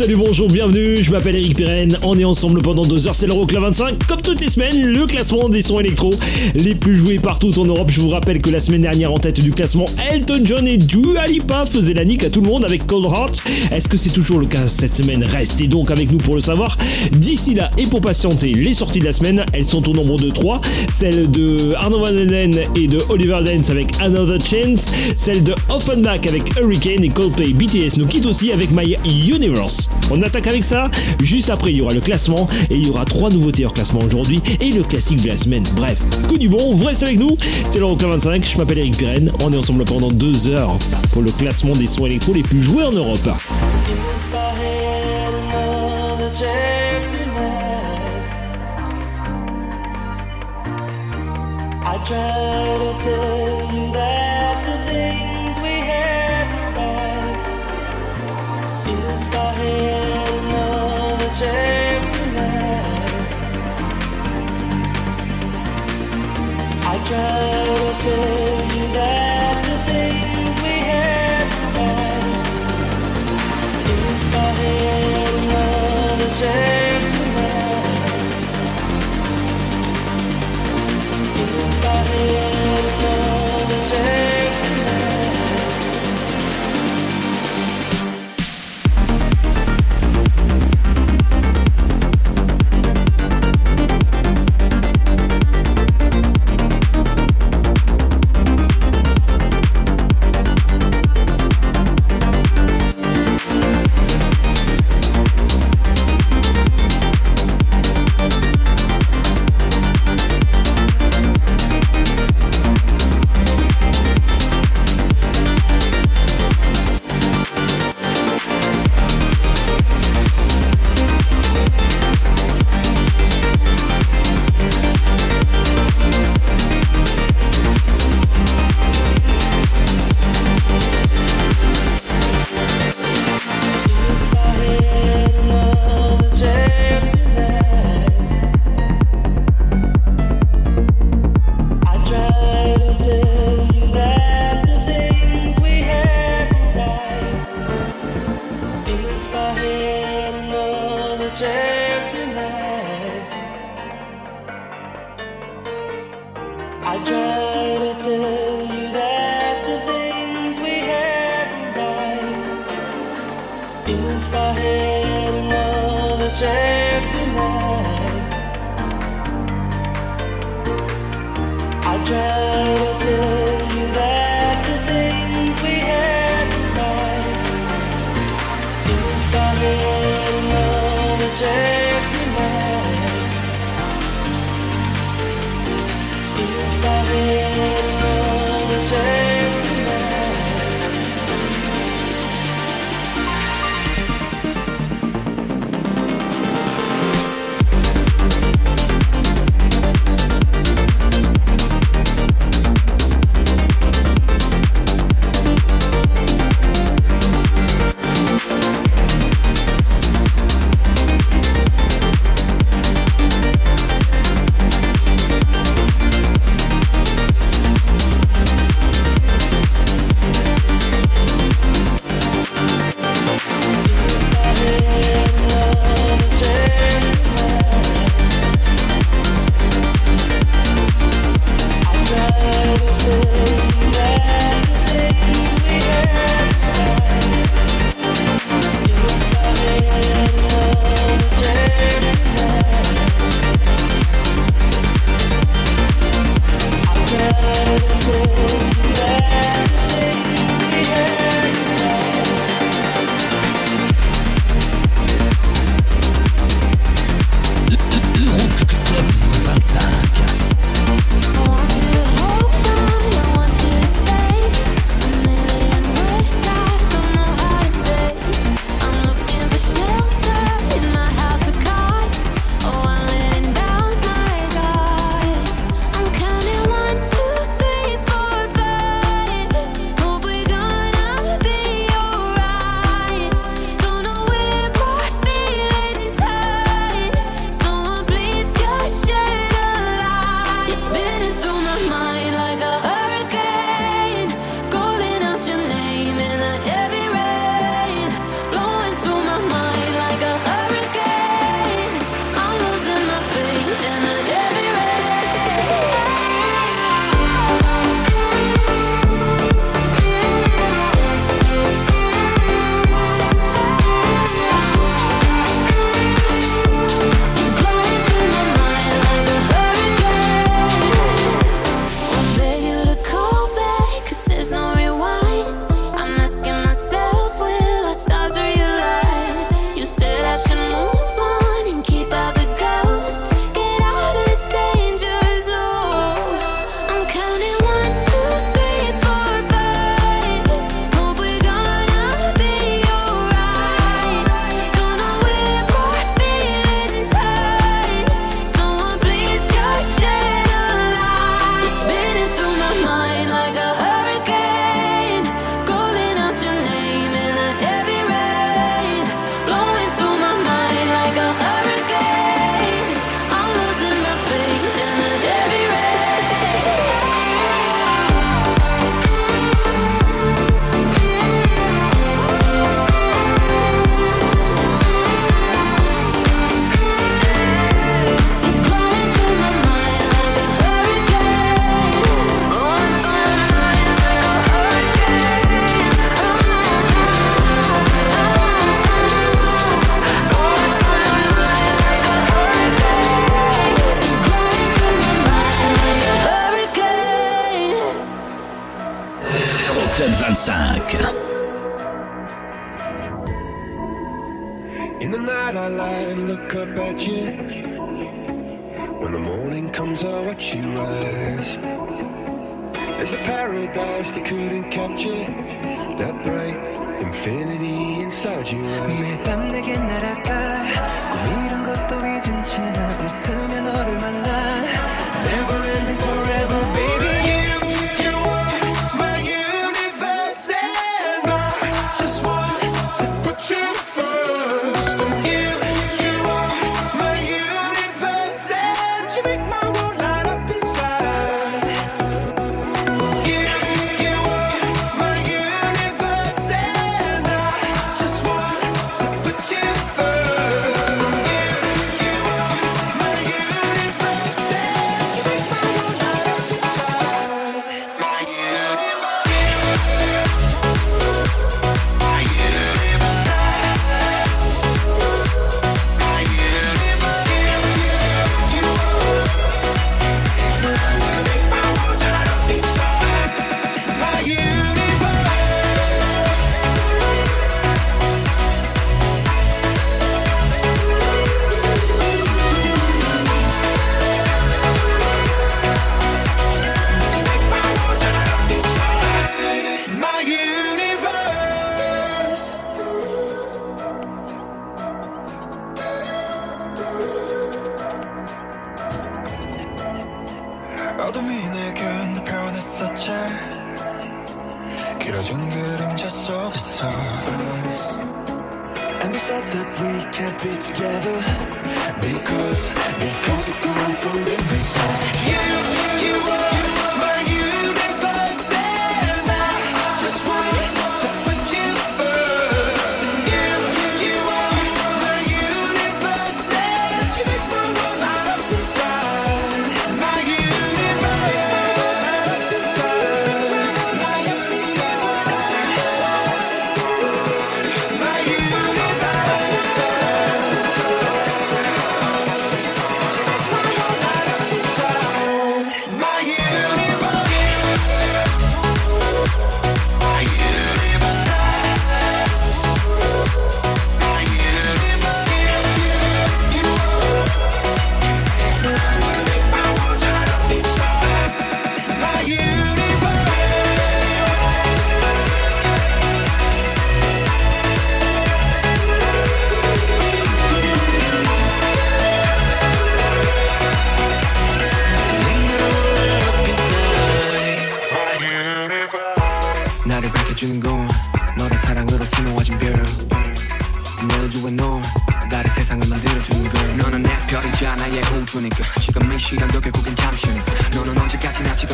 salut, bonjour, bienvenue, je m'appelle Eric Pirenne, on est ensemble pendant deux heures, c'est l'Euroclub 25, comme toutes les semaines, le classement des sons électro. Les plus joués partout en Europe, je vous rappelle que la semaine dernière en tête du classement, Elton John et Dua Lipa faisaient la nique à tout le monde avec Cold Heart, est-ce que c'est toujours le cas cette semaine? Restez donc avec nous pour le savoir, d'ici là et pour patienter les sorties de la semaine, elles sont au nombre de 3, celle de Arno Van Den et de Oliver Dance avec Another Chance, celle de Offenbach avec Hurricane et Coldplay BTS nous quitte aussi avec My Universe. On attaque avec ça. Juste après, il y aura le classement et il y aura trois nouveautés hors classement aujourd'hui et le classique de la semaine. Bref, coup du bon, vous restez avec nous. C'est l'Euroclub 25, je m'appelle Eric Pirenne. On est ensemble pendant deux heures pour le classement des sons électro les plus joués en Europe. try to take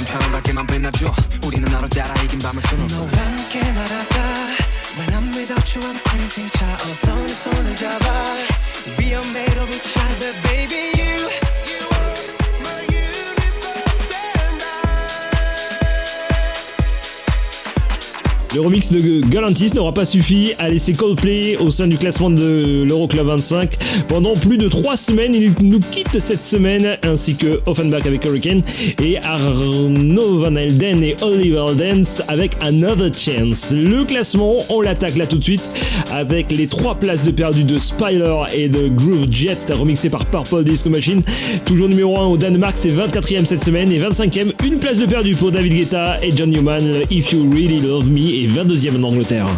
바람처럼 밝게만 빛나줘 우리는 하루 따라 이긴 밤을 수놓고 너와 함께 날아가 When I'm without you I'm crazy 자 어서 내 손을 잡아 We are made of each other baby you Le remix de Galantis n'aura pas suffi à laisser Coldplay au sein du classement de l'Euroclub 25 pendant plus de 3 semaines. Il nous quitte cette semaine, ainsi que Offenbach avec Hurricane et Arno Van Elden et Oliver Dance avec Another Chance. Le classement, on l'attaque là tout de suite avec les 3 places de perdu de Spiler et de Groove Jet, remixé par Purple Disco Machine. Toujours numéro 1 au Danemark, c'est 24e cette semaine et 25e, une place de perdu pour David Guetta et John Newman, If You Really Love Me 22e en Angleterre.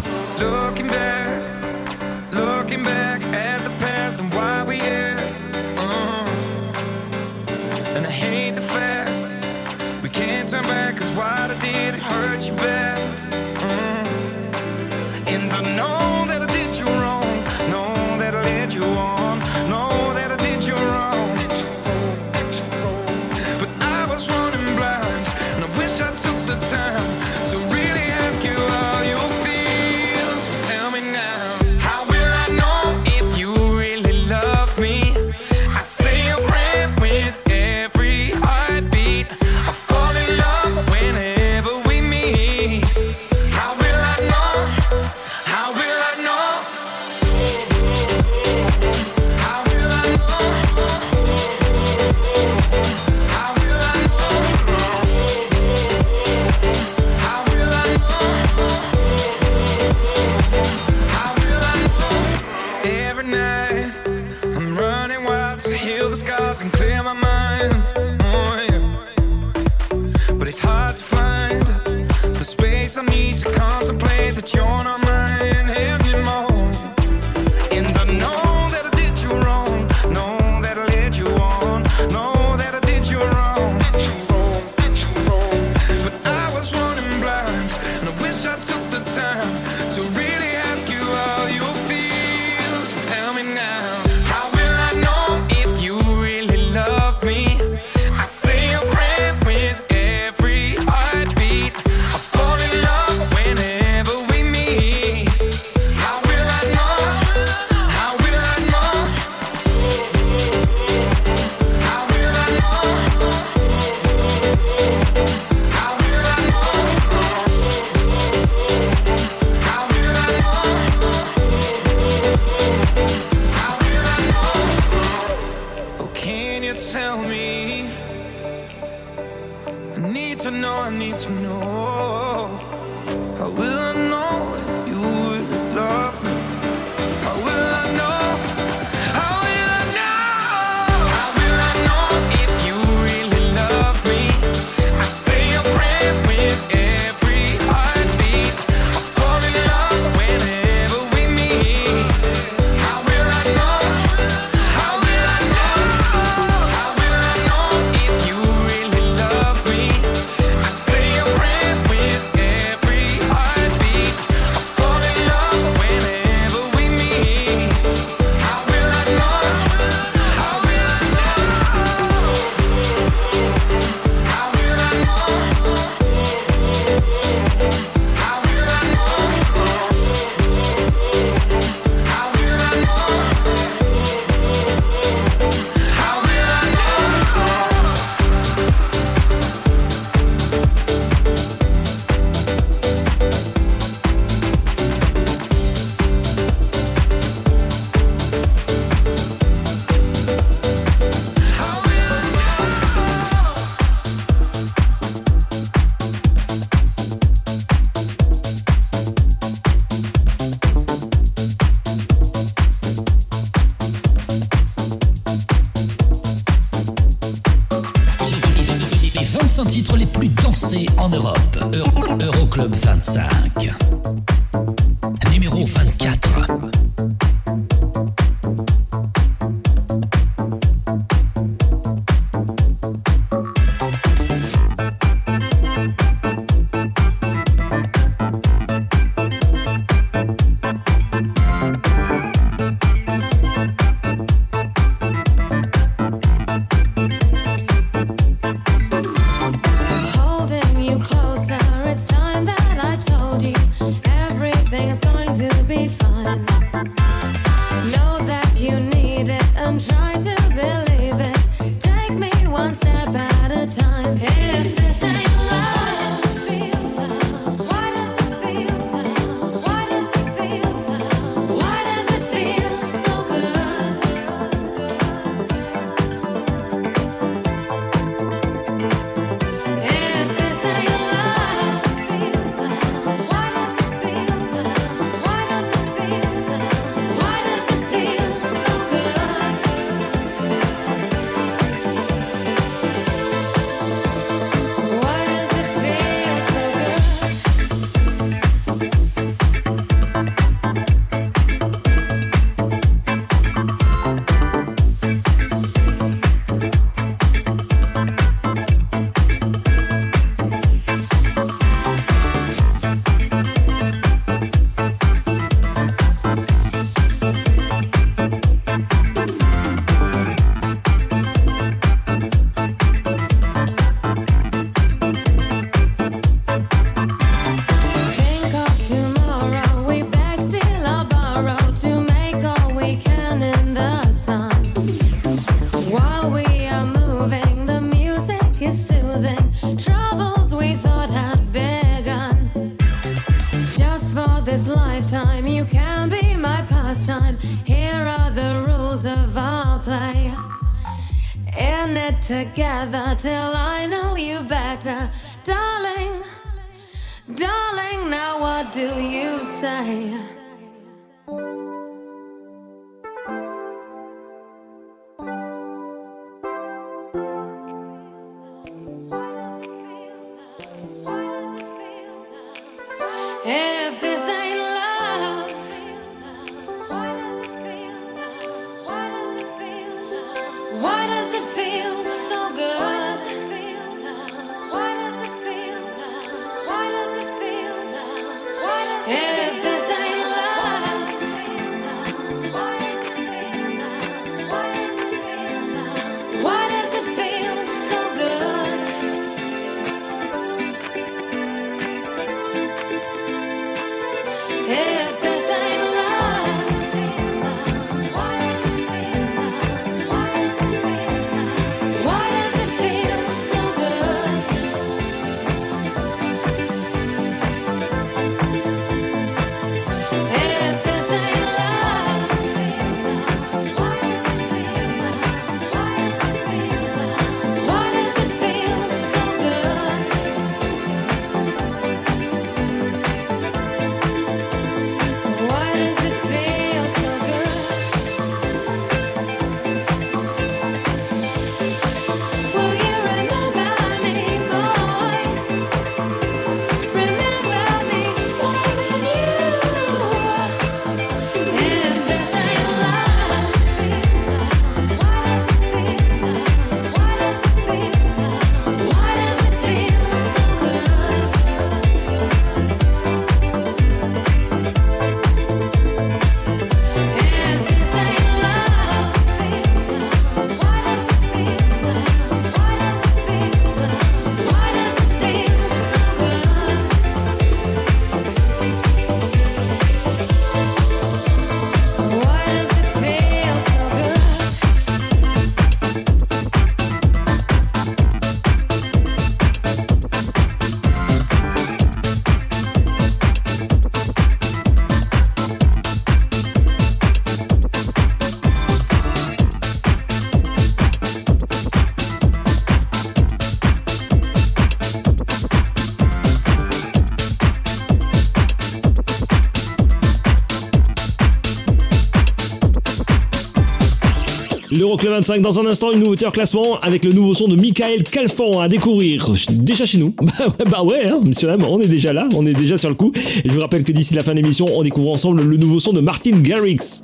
L'Euroclub 25 dans un instant, une nouveauté en classement avec le nouveau son de Michael Calfan à découvrir déjà chez nous. Bah ouais, bah hein, monsieur Lam, on est déjà là, on est déjà sur le coup. Et je vous rappelle que d'ici la fin de l'émission, on découvre ensemble le nouveau son de Martin Garrix.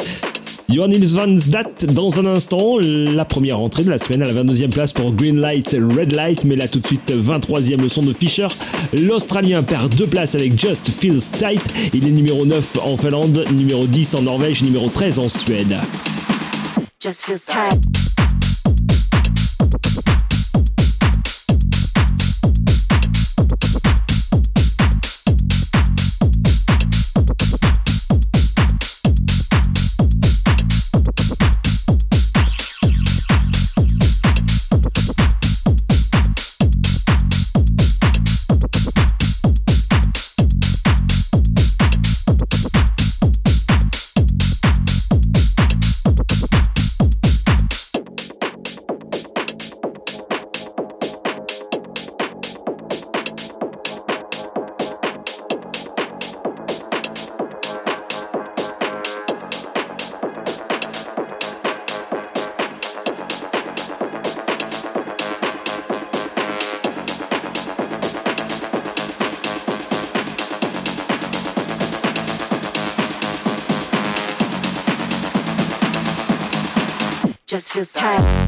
Johan Nils Van Zdat dans un instant, la première entrée de la semaine à la 22e place pour Green Light, Red Light, mais là tout de suite 23e le son de Fisher. L'Australien perd deux places avec Just Feels Tight, il est numéro 9 en Finlande, numéro 10 en Norvège, numéro 13 en Suède. Just feels tight. Just feels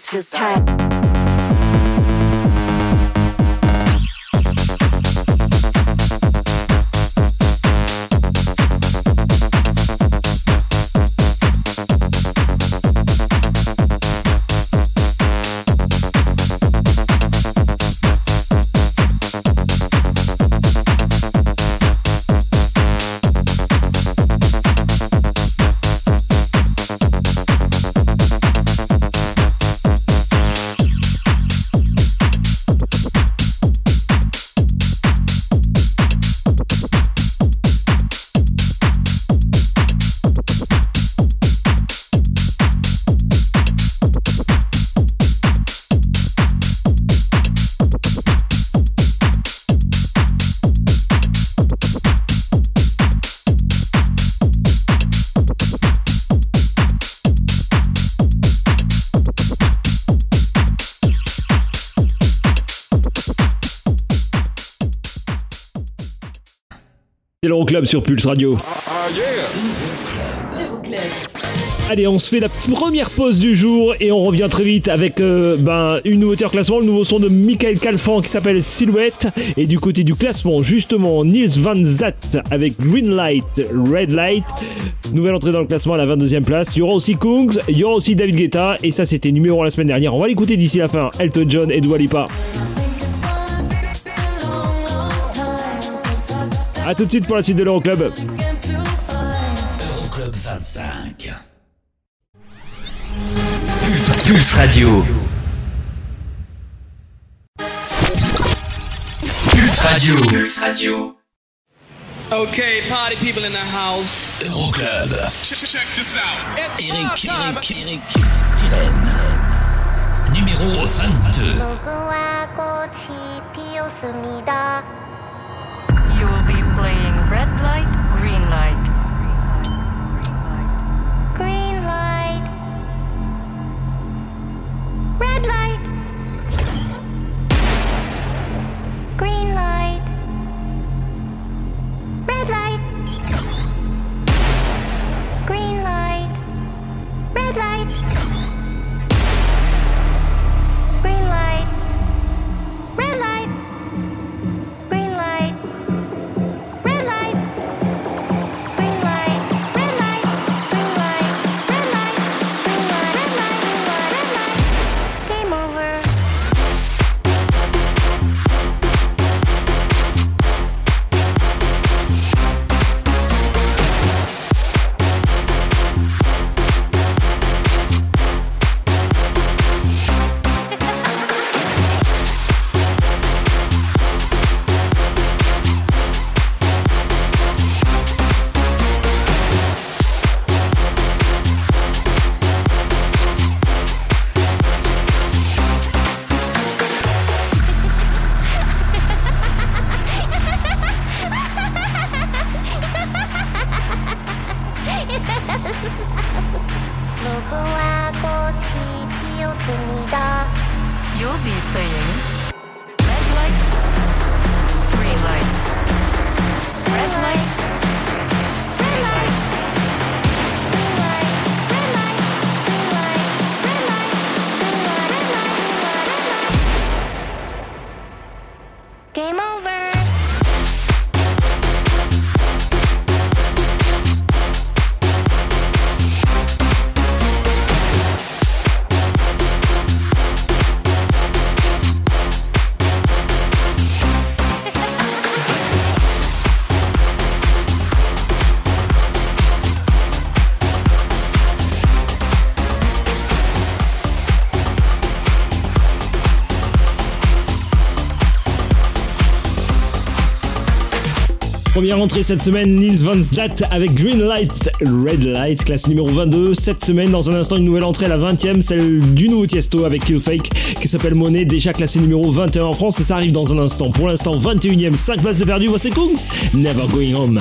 tight. Just feels tight. L'Euroclub sur Pulse Radio. Euroclub. Allez, on se fait la première pause du jour et on revient très vite avec euh, ben, une nouveauté en classement, le nouveau son de Michael Calfan qui s'appelle Silhouette. Et du côté du classement, justement, Nils Van Zat avec Green Light, Red Light. Nouvelle entrée dans le classement à la 22e place. Il y aura aussi Kungs, il y aura aussi David Guetta. Et ça, c'était numéro 1 la semaine dernière. On va l'écouter d'ici la fin. Elton John et Dua Lipa. A tout de suite pour la suite de l'Euroclub. Euroclub 25. Pulse, Radio. Pulse Radio. Pulse party people in the house. Euroclub. Check this out. Eric, Eric, Eric, Pirenne. Numéro 22. Red light, green light. Green light. Red light. Green light. Red light. Première entrée cette semaine, Nils Van avec Green Light, Red Light, classe numéro 22. Cette semaine, dans un instant, une nouvelle entrée, la 20ème, celle du nouveau Tiesto avec Kill Fake, qui s'appelle Monet, déjà classé numéro 21 en France, et ça arrive dans un instant. Pour l'instant, 21ème, 5 places de perdu, voici Kungs, Never Going Home.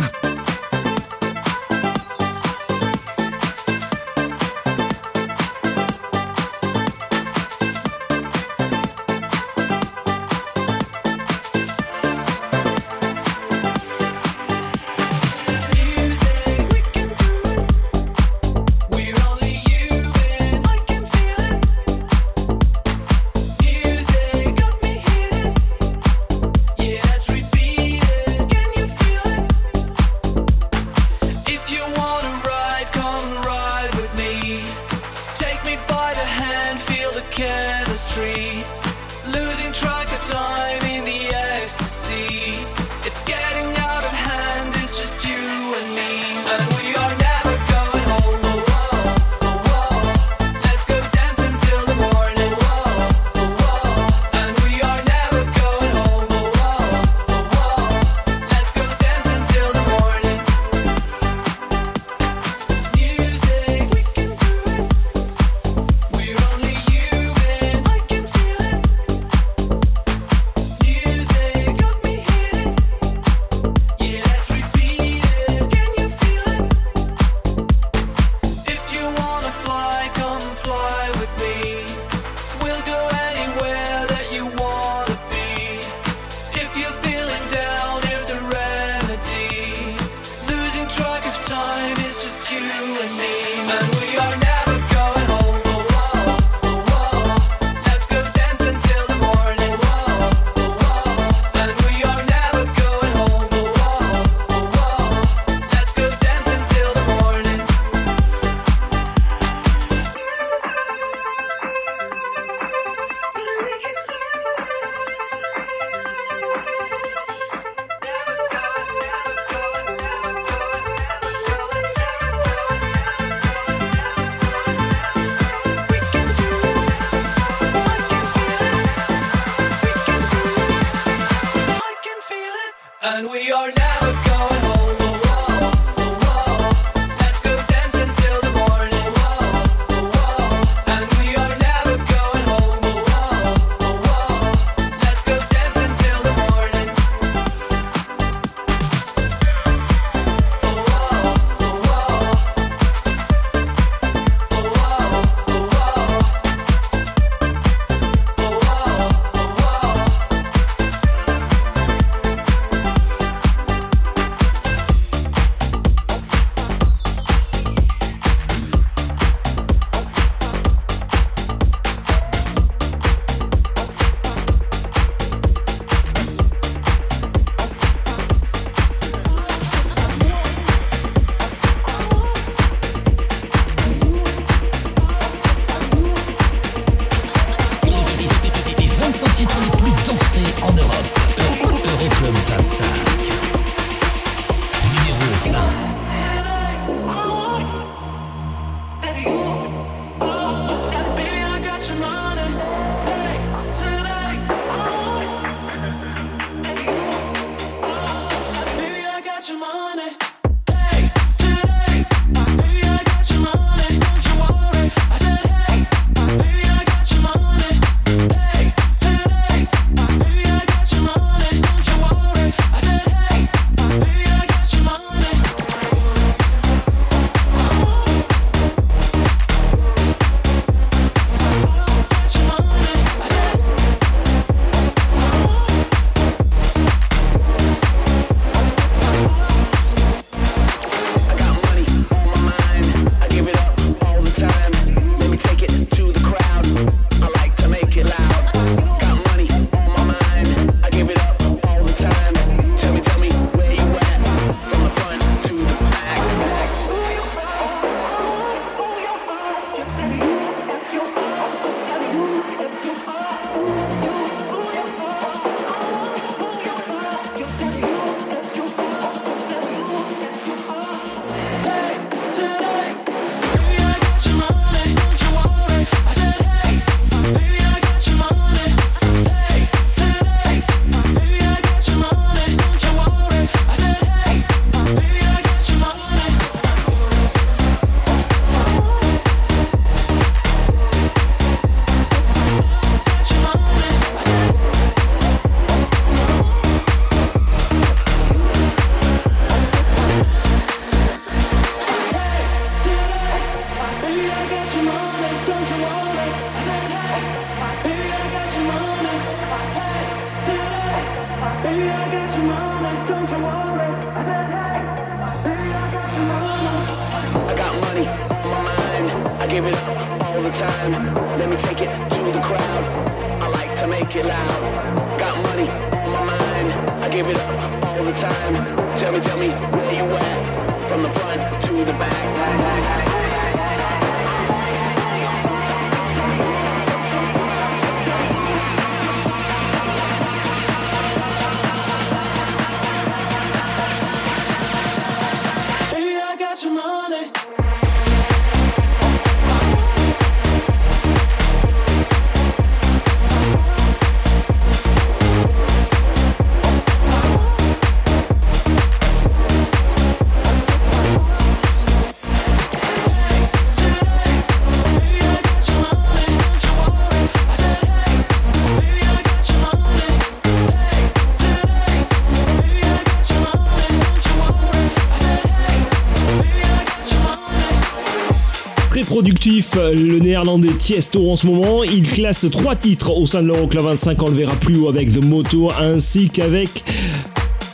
Productif, le néerlandais Tiesto en ce moment. Il classe trois titres au sein de l'Euroclub 25. On le verra plus haut avec The Moto ainsi qu'avec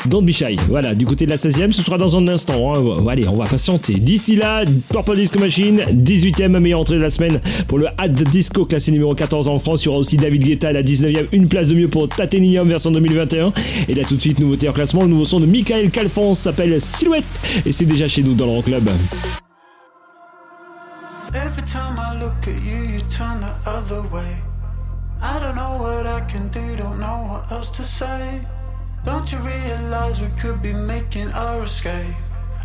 Don't Be Shy. Voilà, du côté de la 16e, ce sera dans un instant. hein. Allez, on va patienter. D'ici là, Purple Disco Machine, 18e meilleure entrée de la semaine pour le At the Disco, classé numéro 14 en France. Il y aura aussi David Guetta à la 19e, une place de mieux pour Tatenium version 2021. Et là, tout de suite, nouveauté en classement. Le nouveau son de Michael Calfon s'appelle Silhouette. Et c'est déjà chez nous dans l'Euroclub. Every time I look at you, you turn the other way. I don't know what I can do, don't know what else to say. Don't you realize we could be making our escape?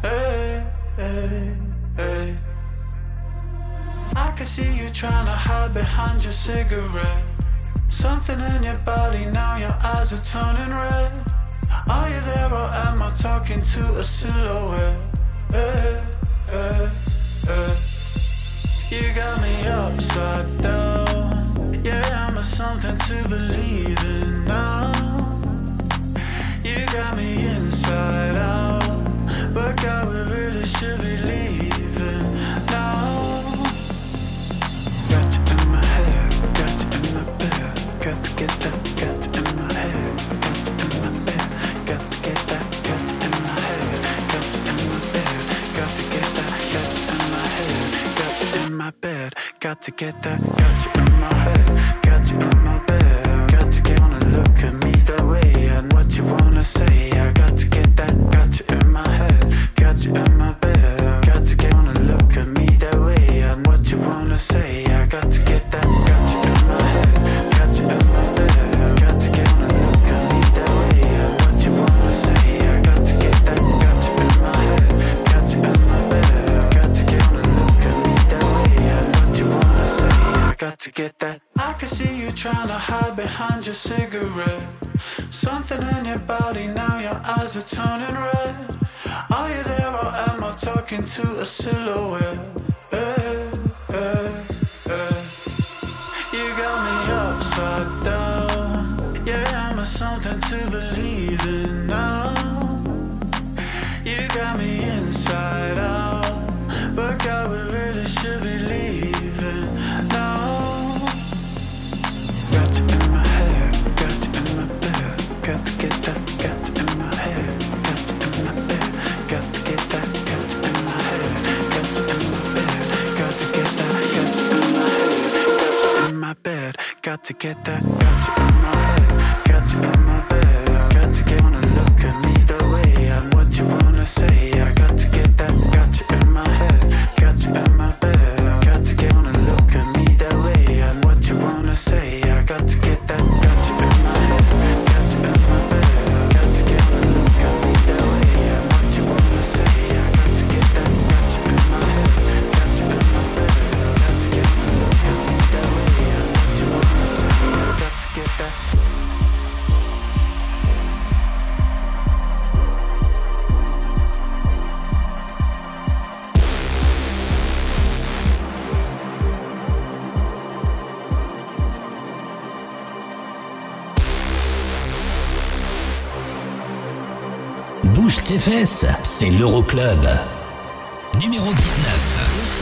Hey, hey, hey. I can see you trying to hide behind your cigarette. Something in your body, now your eyes are turning red. Are you there or am I talking to a silhouette? Hey, hey, hey. You got me upside down. Yeah, I'm a something to believe in now. You got me inside out. But God, we really should be leaving now. Got you in my head, got you in my bed. Got to get that, bed. Got to get that, got you in my head, got you in my bed. Get that. I can see you trying to hide behind your cigarette. Something in your body, now your eyes are turning red. Are you there or am I talking to a silhouette? You got me upside down. Yeah, I'm a something to believe my bed. Got to get that, got to in my head, Bouge tes fesses, c'est l'Euroclub. Numéro 19.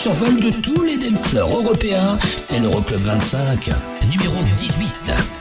survol de tous les dancers européens. C'est l'Euroclub 25, numéro 18.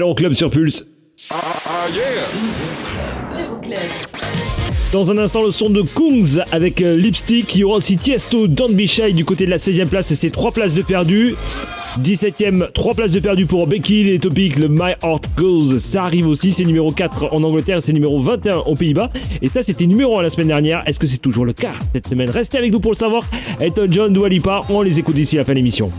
l'Euroclub sur Pulse. Dans un instant, le son de Kungs avec euh, Lipstick. Il y aura aussi Tiesto, Don't Be du côté de la 16e place et c'est 3 places de perdu. 17ème, 3 places de perdu pour Becky, les topics, le My Heart Goes, ça arrive aussi, c'est numéro 4 en Angleterre, et c'est numéro 21 aux Pays-Bas, et ça c'était numéro 1 la semaine dernière, est-ce que c'est toujours le cas cette semaine? Restez avec nous pour le savoir, Elton John, Dua Lipa, on les écoute d'ici la fin de l'émission.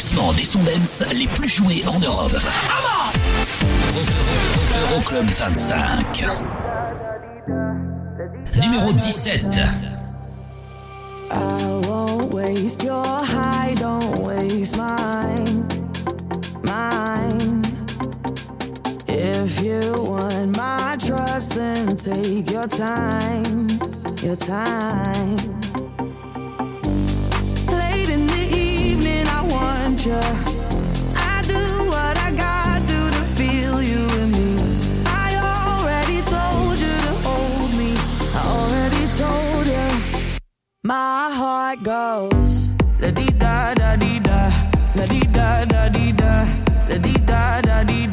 Classement des sondens les plus joués en Europe. Euro- Euro- Euroclub 25. Numéro 17. I won't waste your high, don't waste mine, mine. If you want my trust, then take your time, your time. Da da di da, la di da da di da, la di da da di da.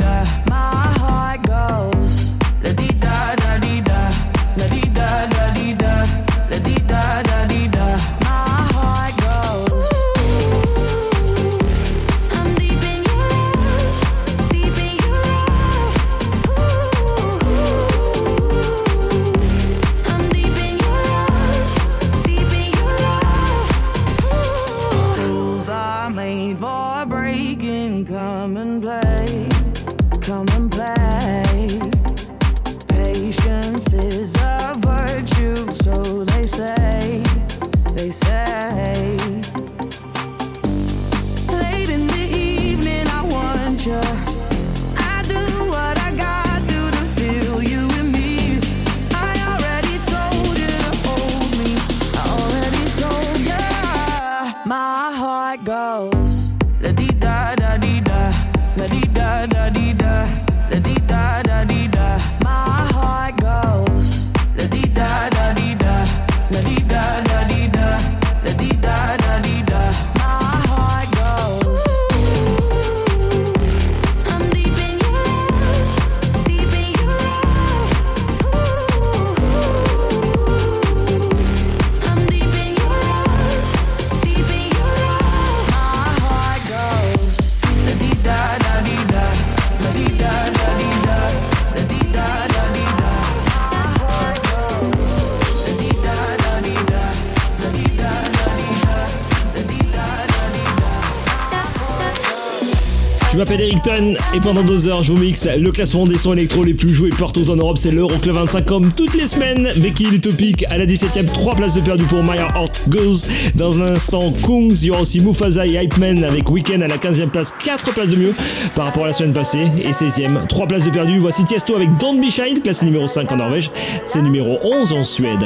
Et pendant deux heures je vous mixe le classement des sons électro les plus joués partout en Europe, c'est l'Euroclub 25 comme toutes les semaines. Becky topic à la 17ème, 3 places de perdu pour Maya Heart Goes. Dans un instant, Kungs, il y aura aussi Mufasa et Hype Man avec Weekend à la 15ème place, 4 places de mieux par rapport à la semaine passée. Et 16ème, 3 places de perdu. Voici Tiesto avec Don't Be Shy, classé numéro 5 en Norvège, c'est numéro 11 en Suède.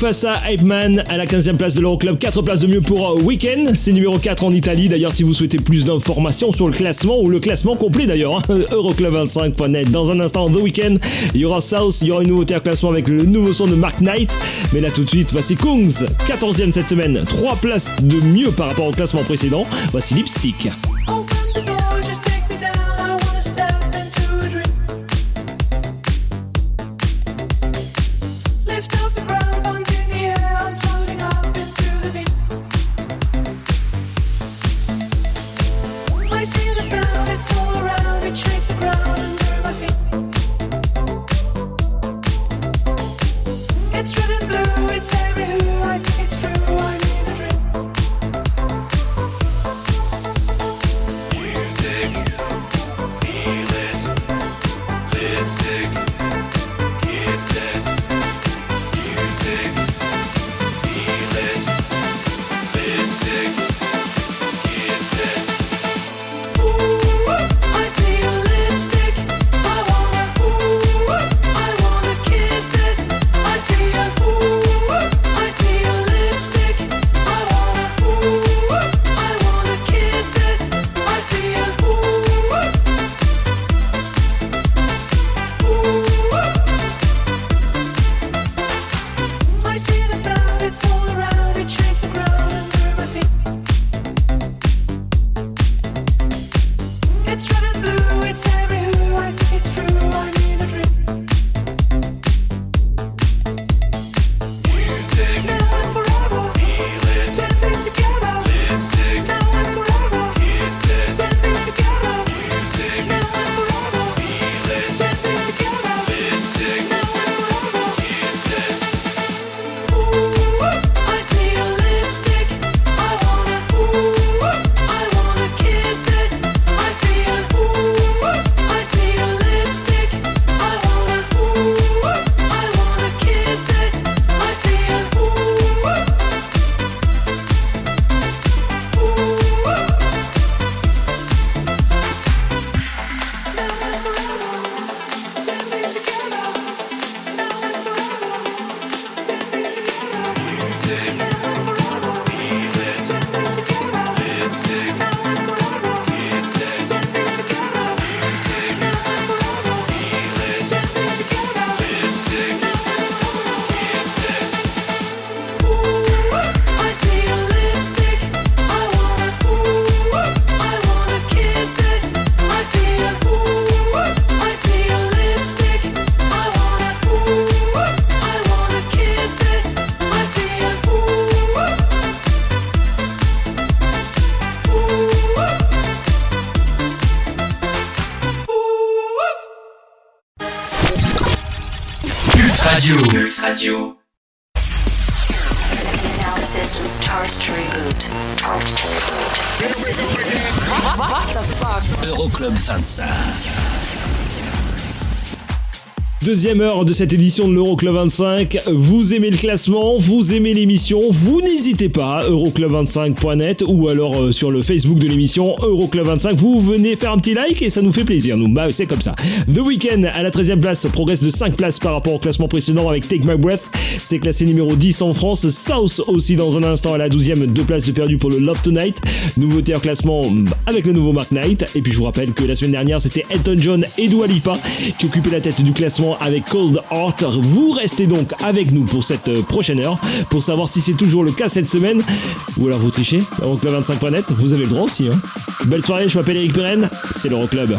face à à la 15e place de l'Euroclub, 4 places de mieux pour euh, Weekend, c'est numéro 4 en Italie. D'ailleurs, si vous souhaitez plus d'informations sur le classement ou le classement complet d'ailleurs, hein, euroclub25.net. Dans un instant, The Weekend, il y aura South, il y aura une nouveauté à classement avec le nouveau son de Mark Knight. Mais là tout de suite, voici Kungs, 14e cette semaine, 3 places de mieux par rapport au classement précédent. Voici Lipstick. De cette édition de l'Euroclub 25. Vous aimez le classement, vous aimez l'émission, vous n'hésitez pas, euroclub25.net ou alors euh, sur le Facebook de l'émission Euroclub 25. Vous venez faire un petit like et ça nous fait plaisir. Nous, bah, c'est comme ça. The Weeknd à la 13e place progresse de 5 places par rapport au classement précédent avec Take My Breath. C'est classé numéro 10 en France. South aussi dans un instant à la 12e, deux places de perdu pour le Love Tonight. Nouveauté en classement avec le nouveau Mark Knight. Et puis je vous rappelle que la semaine dernière c'était Elton John et Dua Lipa qui occupaient la tête du classement avec Cold Heart. Vous restez donc avec nous pour cette euh, prochaine heure pour savoir si c'est toujours le cas cette semaine ou alors vous trichez. Euroclub25.net, vous avez le droit aussi. Hein. Belle soirée, je m'appelle Eric Perren, c'est l'Euroclub.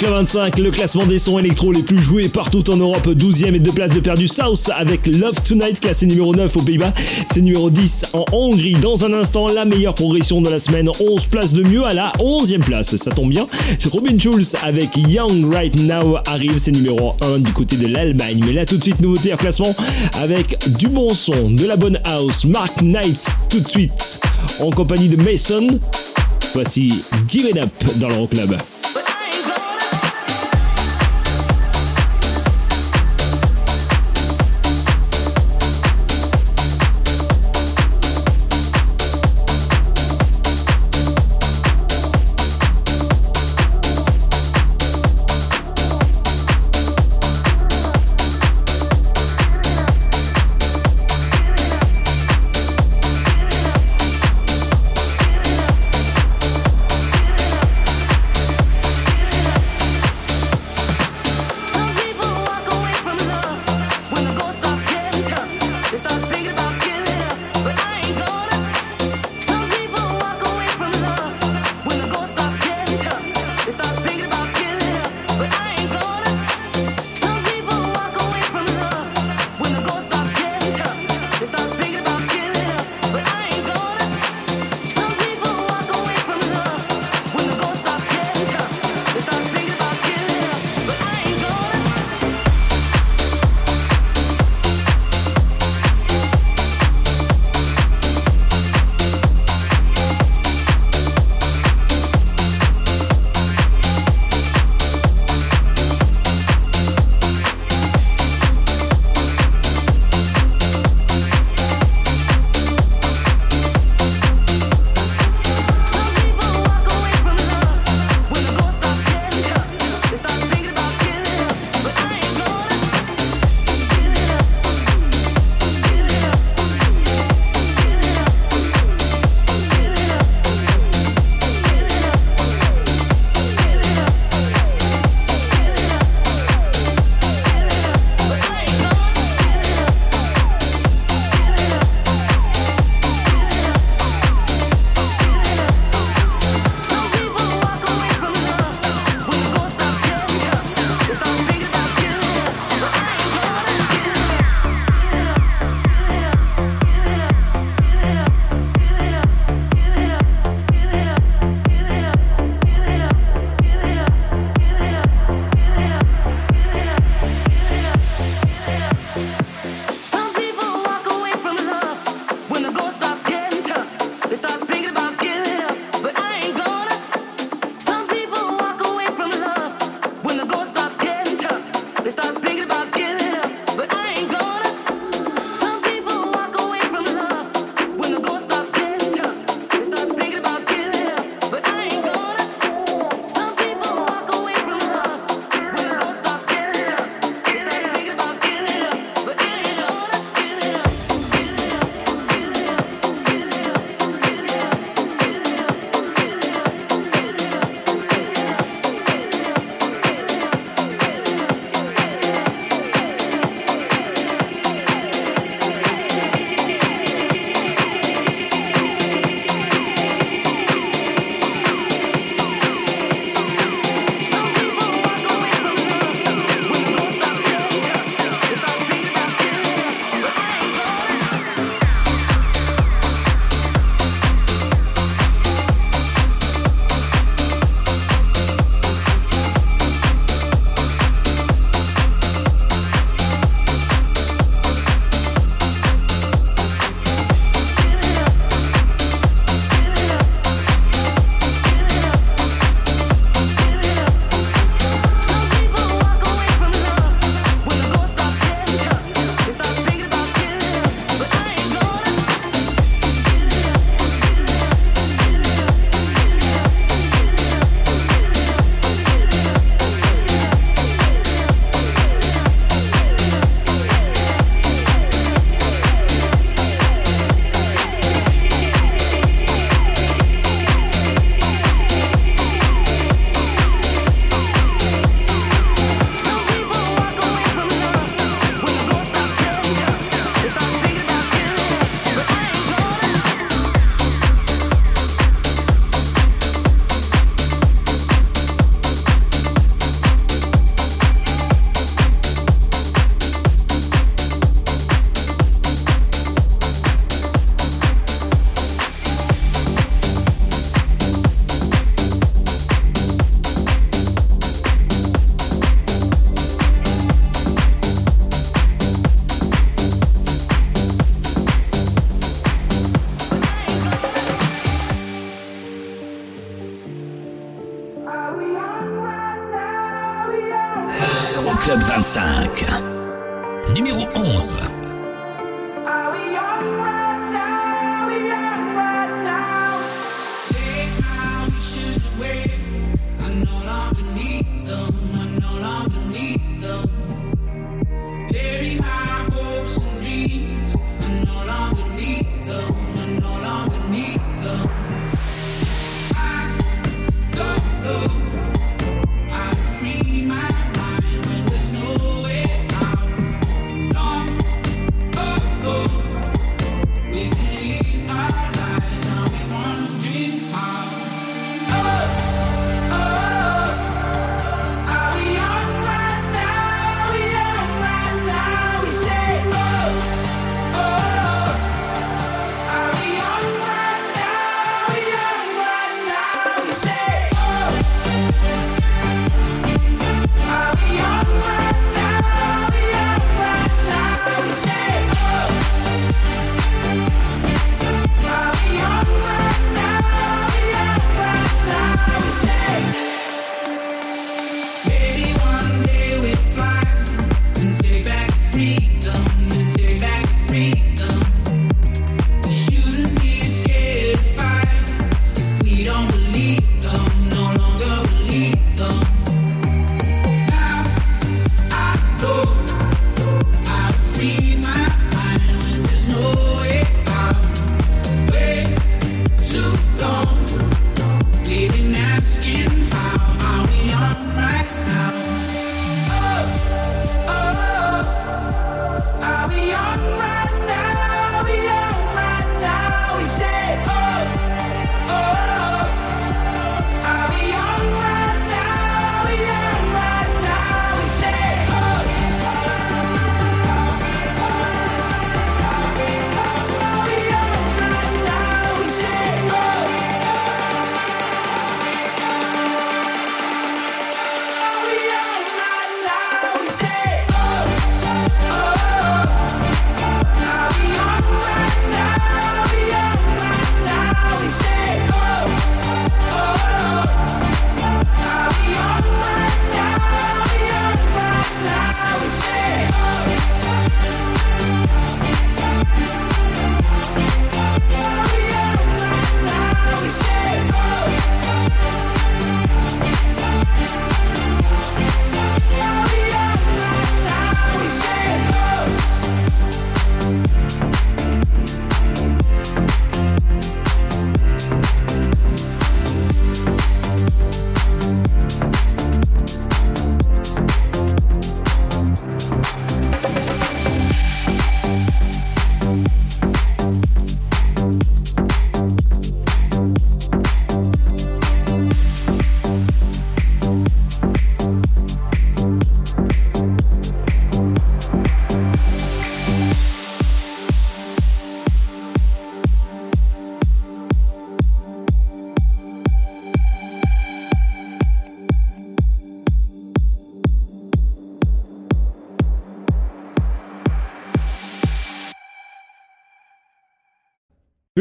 L'Euroclub 25, le classement des sons électro les plus joués partout en Europe, 12e et deux places de perdu South avec Love Tonight classé numéro 9 aux Pays-Bas, c'est numéro 10 en Hongrie. Dans un instant, la meilleure progression de la semaine, 11 places de mieux à la 11e place, ça tombe bien. Robin Schulz avec Young Right Now arrive, c'est numéro 1 du côté de l'Allemagne. Mais là tout de suite, nouveauté en classement avec du bon son, de la bonne house, Mark Knight tout de suite en compagnie de Mason. Voici Give It Up dans l'Euroclub. Give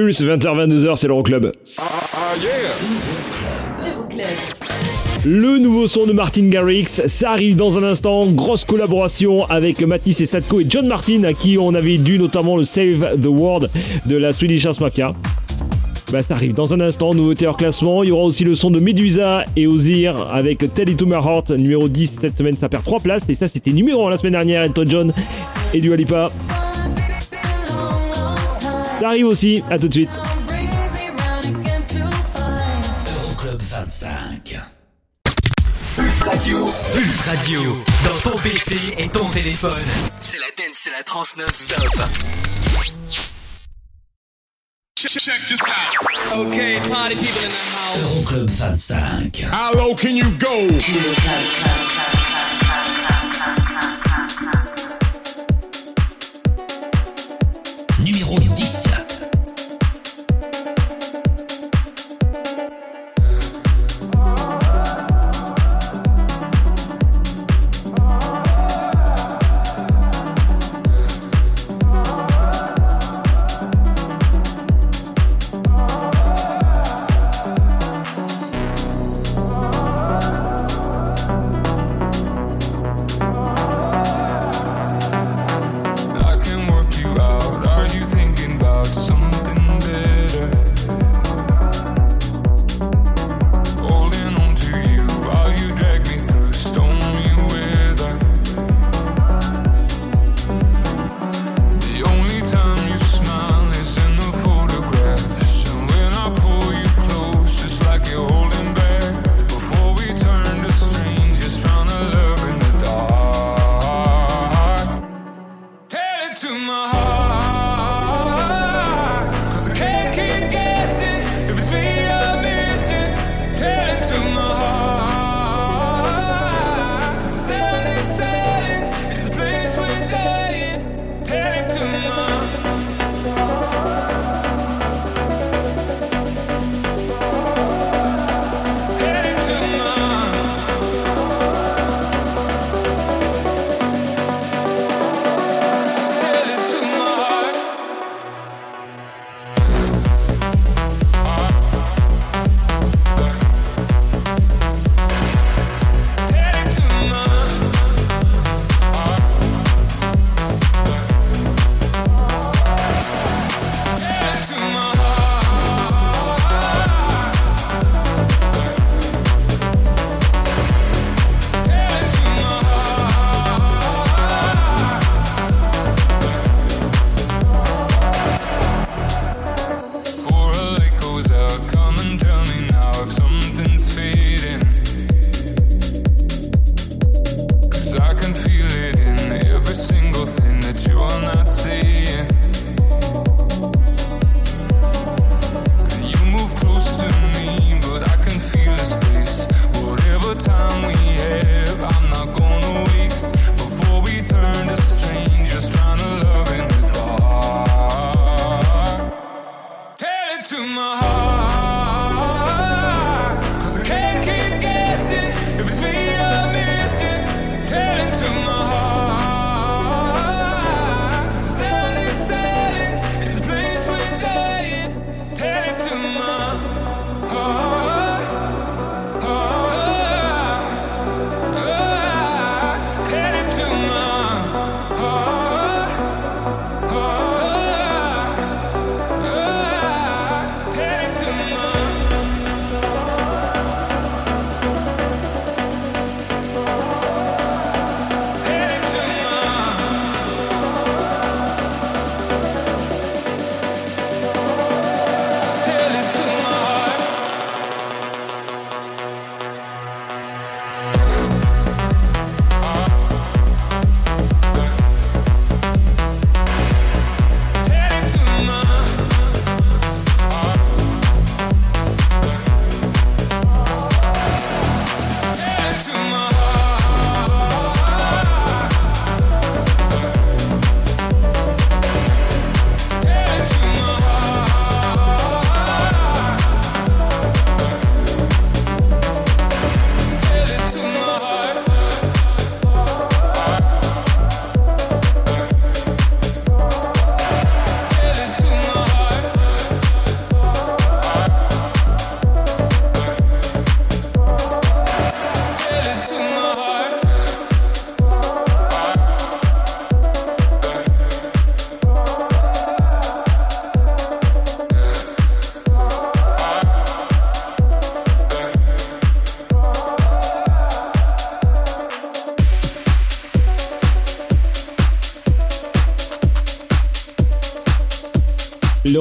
Plus 20h22h, c'est l'Euroclub. Le nouveau son de Martin Garrix, ça arrive dans un instant. Grosse collaboration avec Matisse et Sadko et John Martin, à qui on avait dû notamment le Save the World de la Swedish House Mafia. Bah, ça arrive dans un instant, nouveauté hors classement. Il y aura aussi le son de Medusa et Ozir avec Tell It numéro 10 cette semaine. Ça perd 3 places et ça c'était numéro 1 la semaine dernière. Elton John et du Alipa. Ça arrive aussi, à tout de suite. Euroclub 25. Pulse Radio. Pulse Radio. Dans ton PC et ton téléphone. C'est la dance, c'est la trans non-stop. Check this out. Okay, party people in the house. Euroclub 25. How low can you go?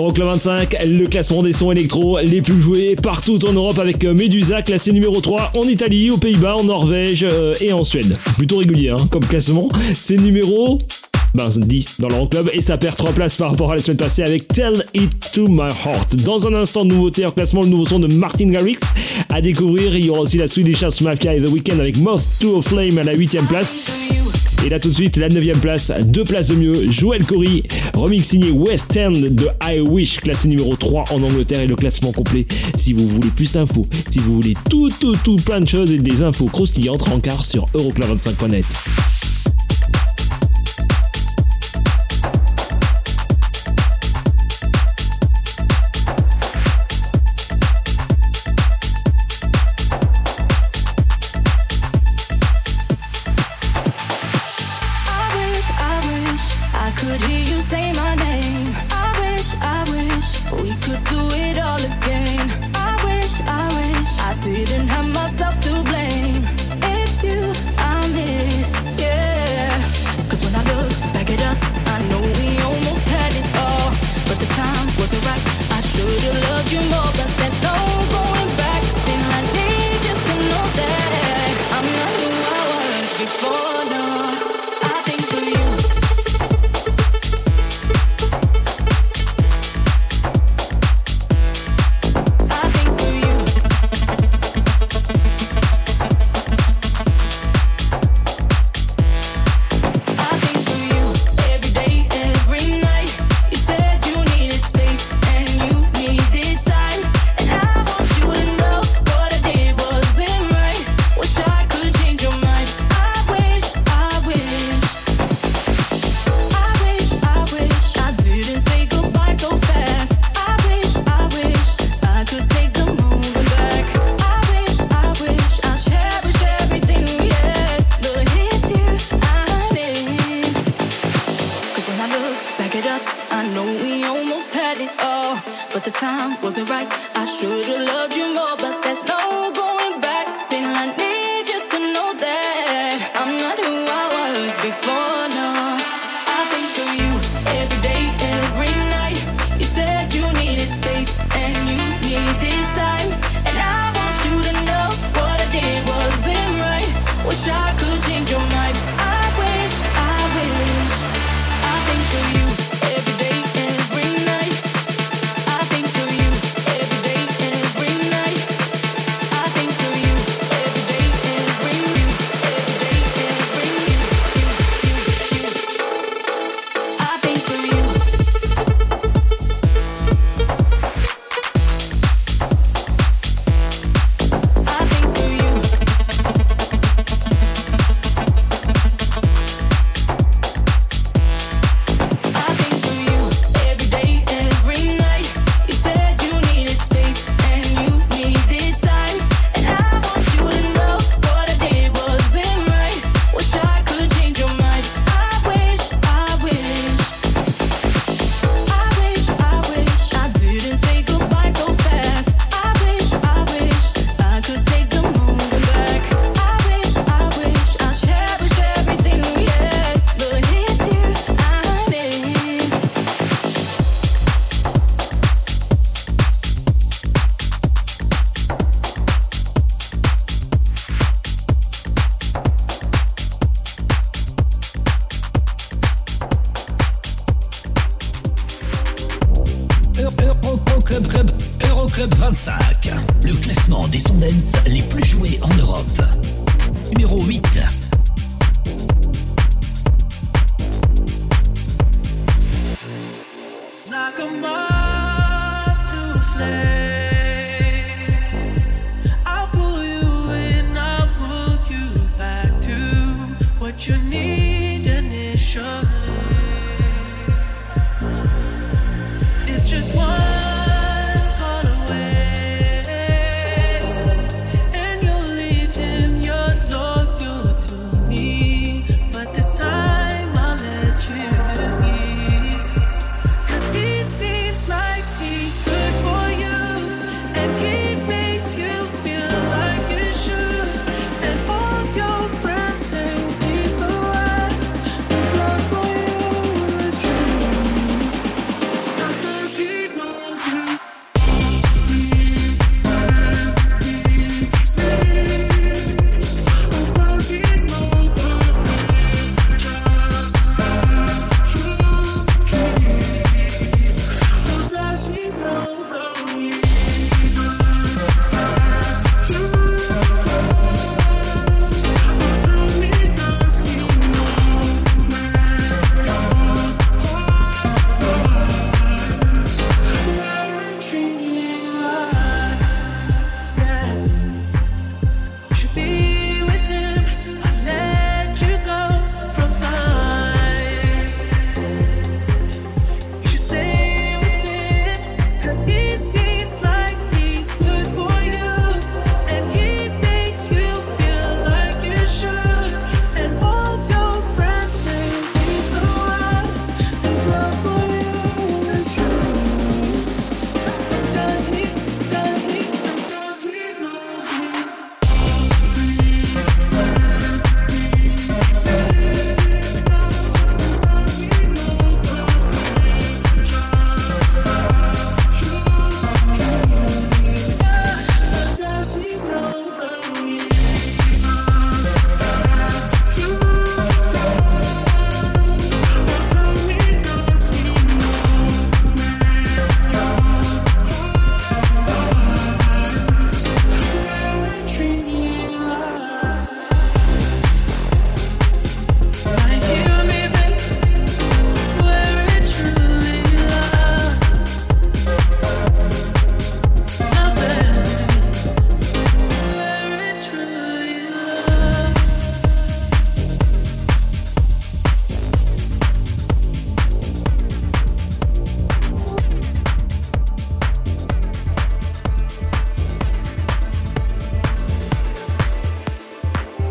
Euroclub 25, le classement des sons électro les plus joués partout en Europe avec euh, Medusa, classé numéro 3 en Italie, aux Pays-Bas, en Norvège euh, et en Suède. Plutôt régulier hein, comme classement. C'est numéro ben, 10 dans l'Euroclub et ça perd 3 places par rapport à la semaine passée avec Tell It To My Heart. Dans un instant, nouveauté en classement, le nouveau son de Martin Garrix à découvrir. Il y aura aussi la suite des Chasses Mafia et The Weeknd avec Moth to a Flame à la 8ème place. Et là tout de suite, la 9 place, deux places de mieux, Joël Corey, remix signé West End de I Wish, classé numéro 3 en Angleterre et le classement complet. Si vous voulez plus d'infos, si vous voulez tout, tout, tout plein de choses et des infos croustillantes, rencard sur euroclub25.net.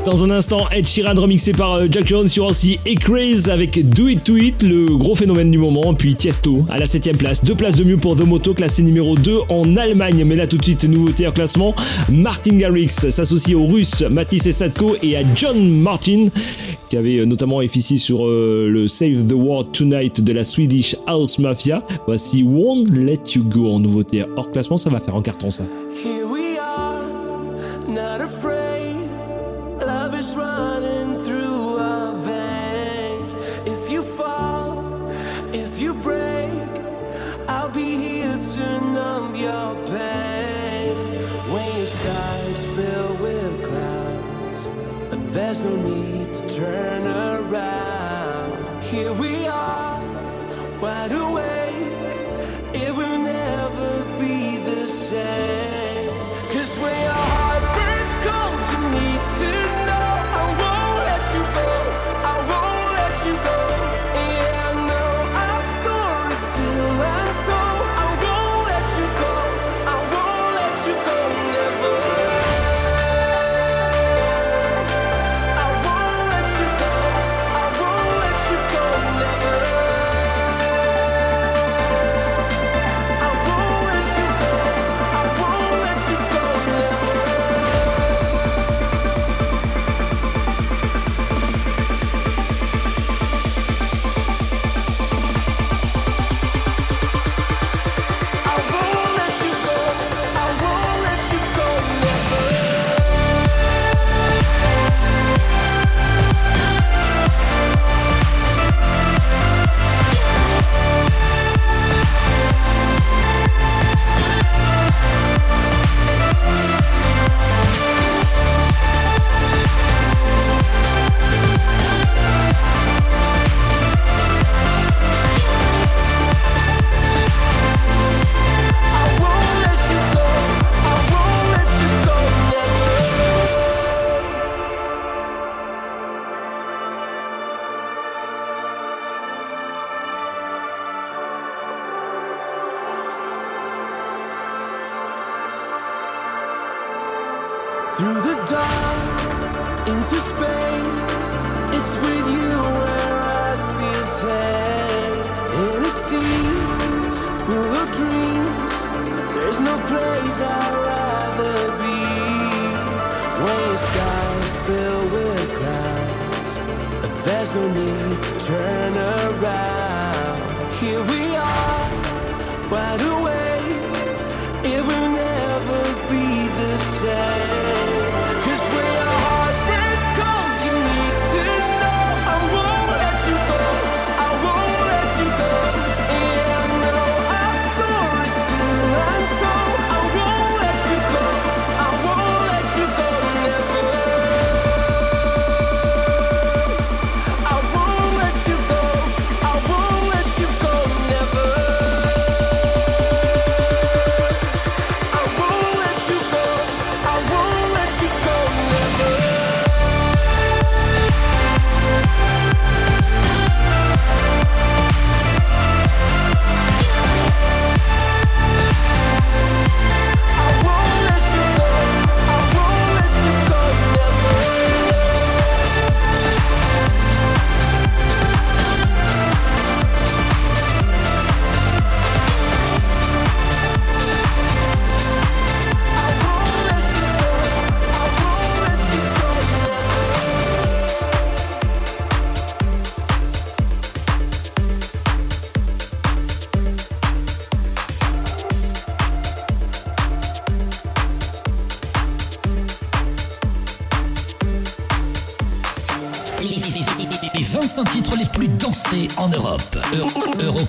Dans un instant, Ed Sheeran remixé par euh, Jack Jones sur aussi et Craze avec Do It To It, le gros phénomène du moment. Puis Tiesto à la 7ème place. Deux places de mieux pour The Moto, classé numéro 2 en Allemagne. Mais là tout de suite, nouveauté en classement. Martin Garrix s'associe au russe Matisse Sadko et à John Martin qui avait euh, notamment officié sur euh, le Save the World Tonight de la Swedish House Mafia. Voici Won't Let You Go en nouveauté hors classement, ça va faire en carton ça. Here we said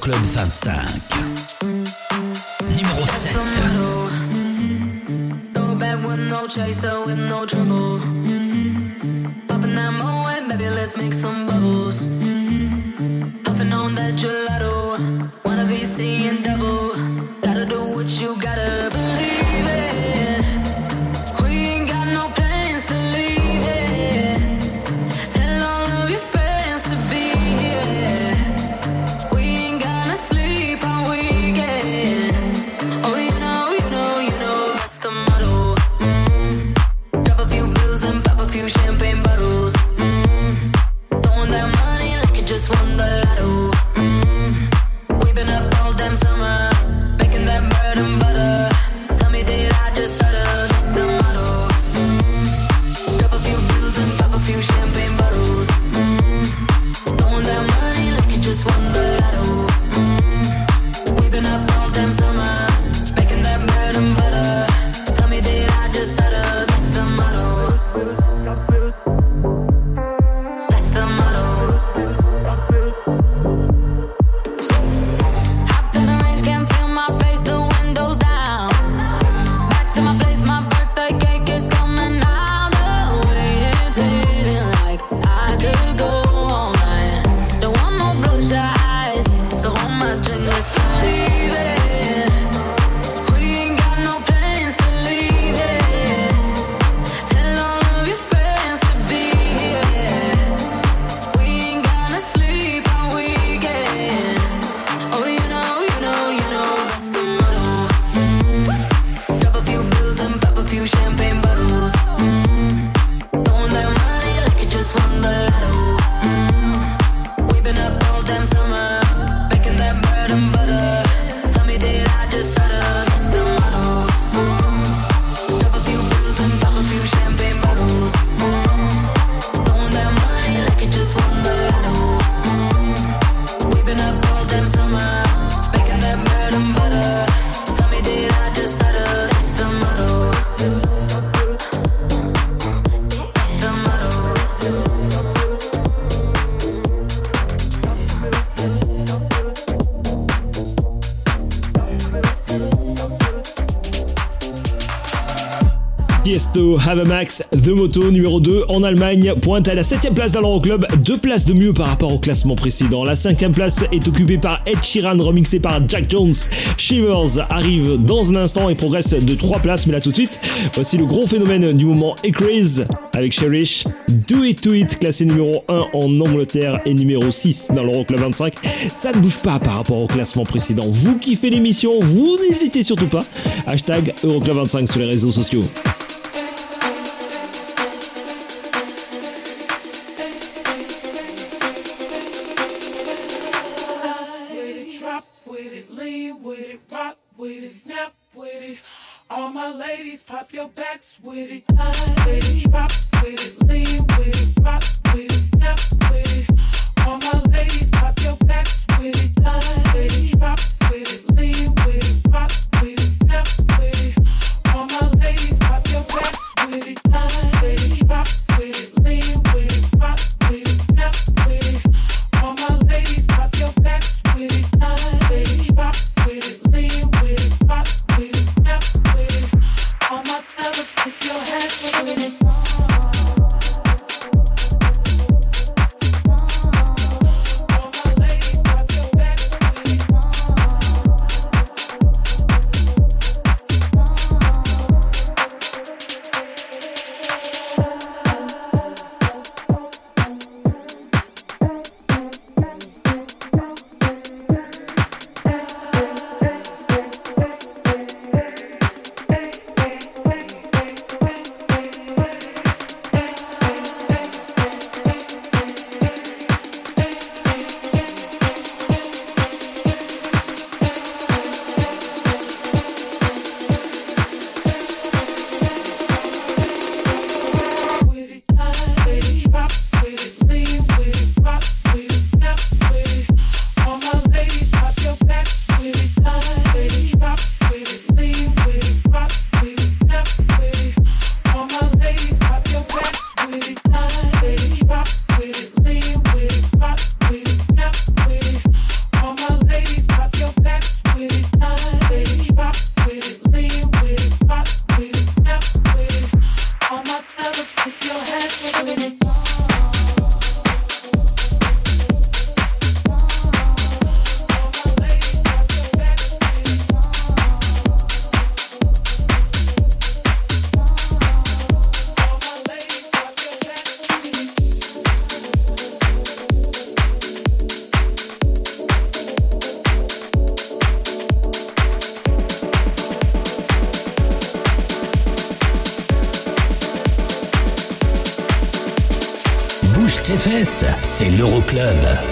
Club 25. Numéro 7. de moto numéro 2 en Allemagne pointe à la 7 place dans l'Euroclub, deux places de mieux par rapport au classement précédent. La 5 place est occupée par Ed Sheeran remixé par Jack Jones. Shivers arrive dans un instant et progresse de 3 places, mais là tout de suite, voici le gros phénomène du moment Ecraze avec Cherish, Do It To It classé numéro 1 en Angleterre et numéro 6 dans l'Euroclub 25. Ça ne bouge pas par rapport au classement précédent. Vous kiffez l'émission, vous n'hésitez surtout pas. Hashtag Euroclub 25 sur les réseaux sociaux. Drop with it, lean C'est l'Euroclub.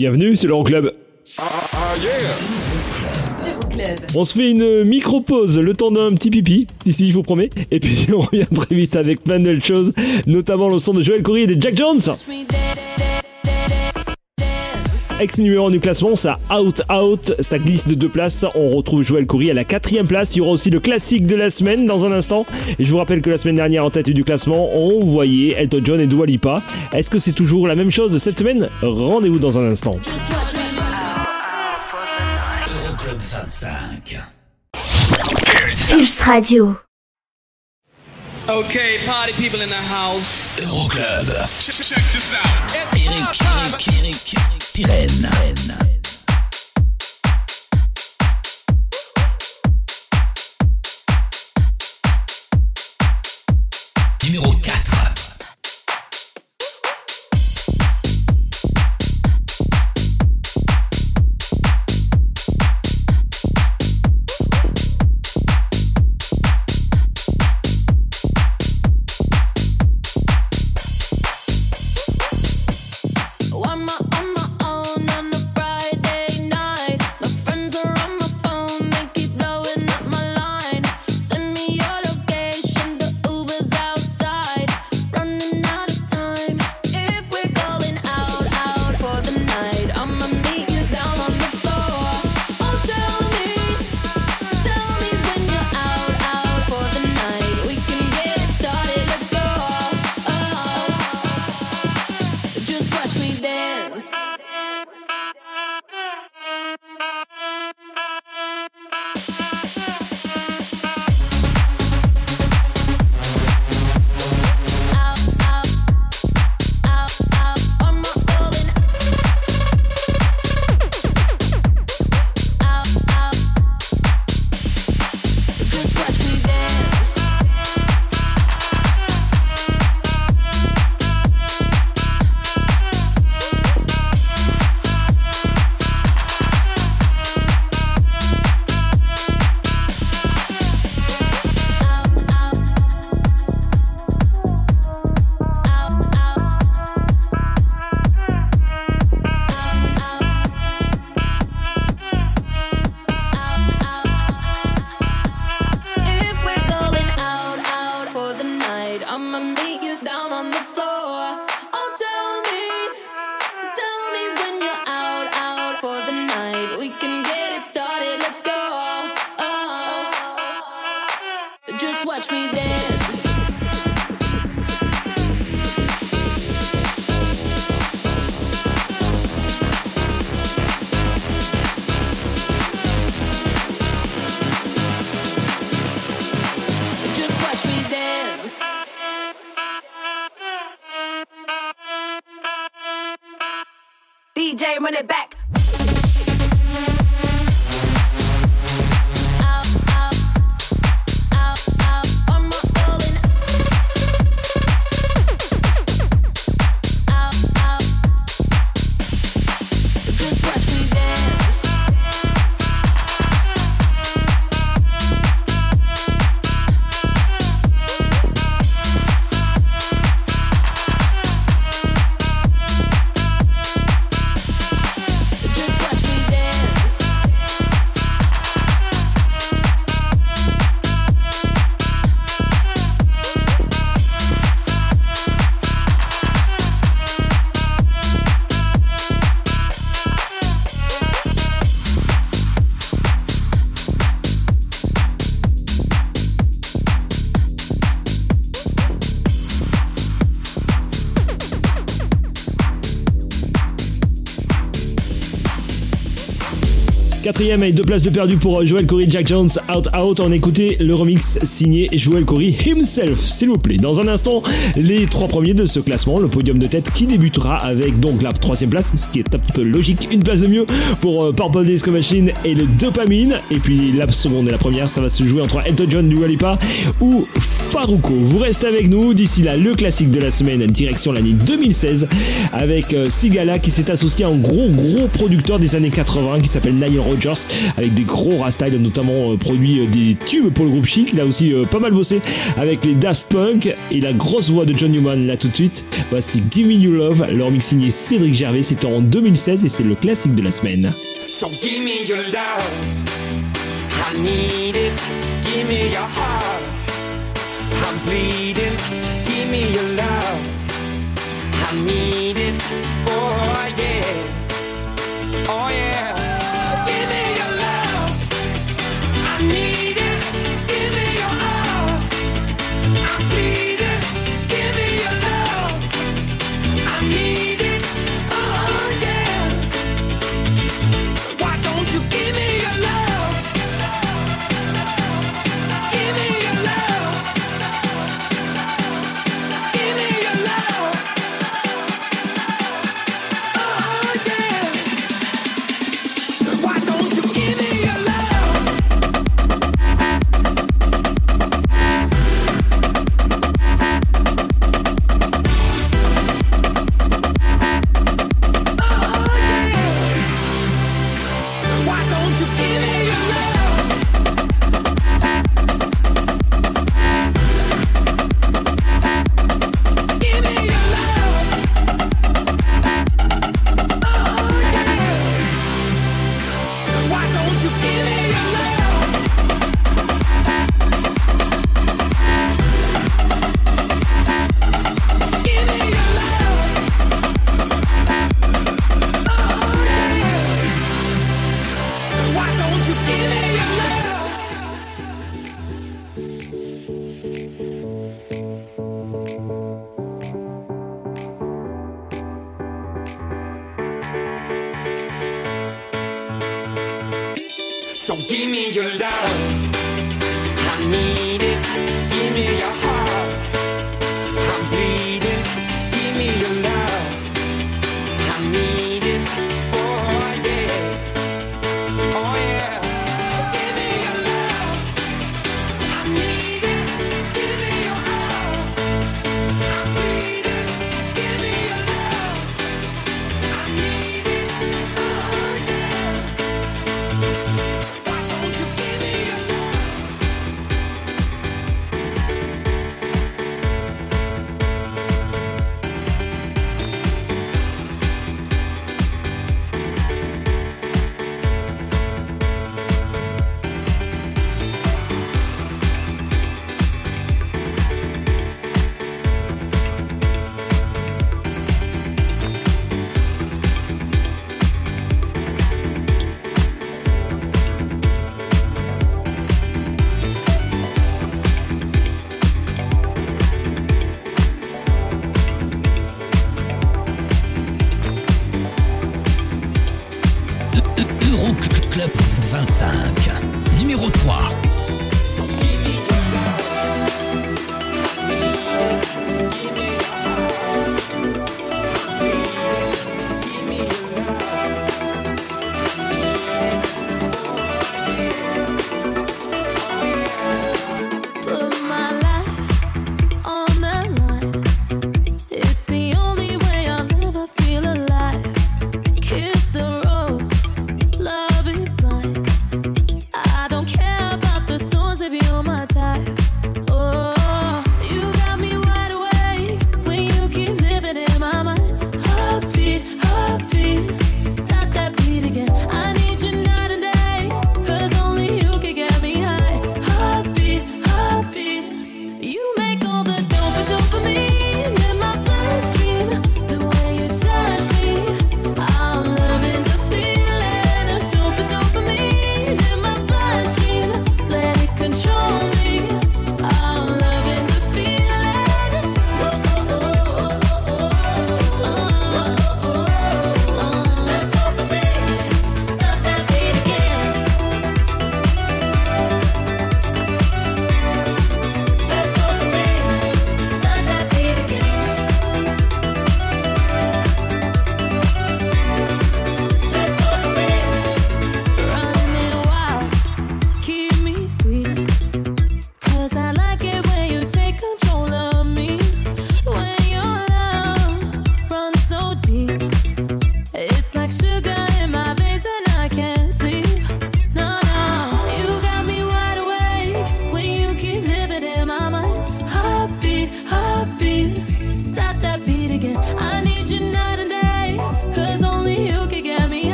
Bienvenue, c'est l'Euroclub. Ah. On se fait une micro-pause, le temps d'un petit pipi, si je vous promets. Et puis on revient très vite avec plein de choses, notamment le son de Joel Corey et de Jack Jones. Ex numéro du classement, ça out out, ça glisse de deux places. On retrouve Joël Coury à la quatrième place. Il y aura aussi le classique de la semaine dans un instant. Et je vous rappelle que la semaine dernière, en tête du classement, on voyait Elton John et Dua Lipa. Est-ce que c'est toujours la même chose cette semaine? Rendez-vous dans un instant. Euroclub 25. Pulse Radio. Okay, party people in the house. Euroclub. Check, check this out. Eric, Eric, Eric, Eric sirène. friends. Quatrième deux places de perdu pour Joel Corey, Jack Jones, Out Out. On a écouté le remix signé Joel Corey himself, s'il vous plaît. Dans un instant, les trois premiers de ce classement, le podium de tête qui débutera avec donc la troisième place, ce qui est un petit peu logique, une place de mieux pour euh, Purple Disco Machine et le Dopamine. Et puis la seconde et la première, ça va se jouer entre Elton John du Walipa ou Faruko. Vous restez avec nous. D'ici là, le classique de la semaine, direction l'année 2016 avec euh, Sigala qui s'est associé à un gros gros producteur des années 80 qui s'appelle Nile Rogers avec des gros rastyles notamment euh, produit euh, des tubes pour le groupe Chic. Il a aussi pas mal bossé avec les Daft Punk et la grosse voix de John Newman là tout de suite. Voici Give Me You Love, leur mix signé Cédric Gervais. C'était en 2016 et c'est le classique de la semaine. Your your. I'm bleeding. Give me your love. I need it. Oh yeah. Oh yeah.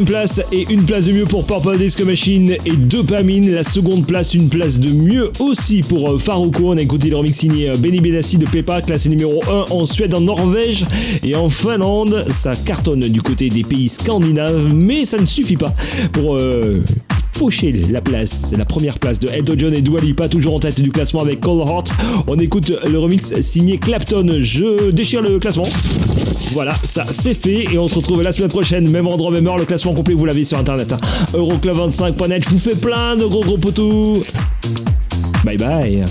Place et une place de mieux pour Purple Disco Machine et Dopamine. La seconde place, une place de mieux aussi pour euh, Faruko. On a écouté le remix signé euh, Benny Benassi de Pepa, classé numéro 1 en Suède, en Norvège et en Finlande. Ça cartonne du côté des pays scandinaves, mais ça ne suffit pas pour euh, faucher la place. La première place de Elton John et Dua Lipa, toujours en tête du classement avec Cold Heart. On écoute le remix signé Clapton. Je déchire le classement. Voilà, ça c'est fait et on se retrouve la semaine prochaine, même endroit, même heure. Le classement complet, vous l'avez sur internet. hein. Euroclub25.net. Je vous fais plein de gros gros potous. Bye bye.